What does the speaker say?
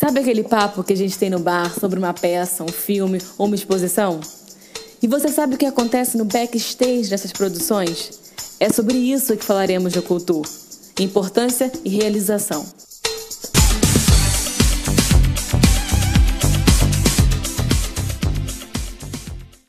Sabe aquele papo que a gente tem no bar sobre uma peça, um filme ou uma exposição? E você sabe o que acontece no backstage dessas produções? É sobre isso que falaremos de Cultura: importância e realização.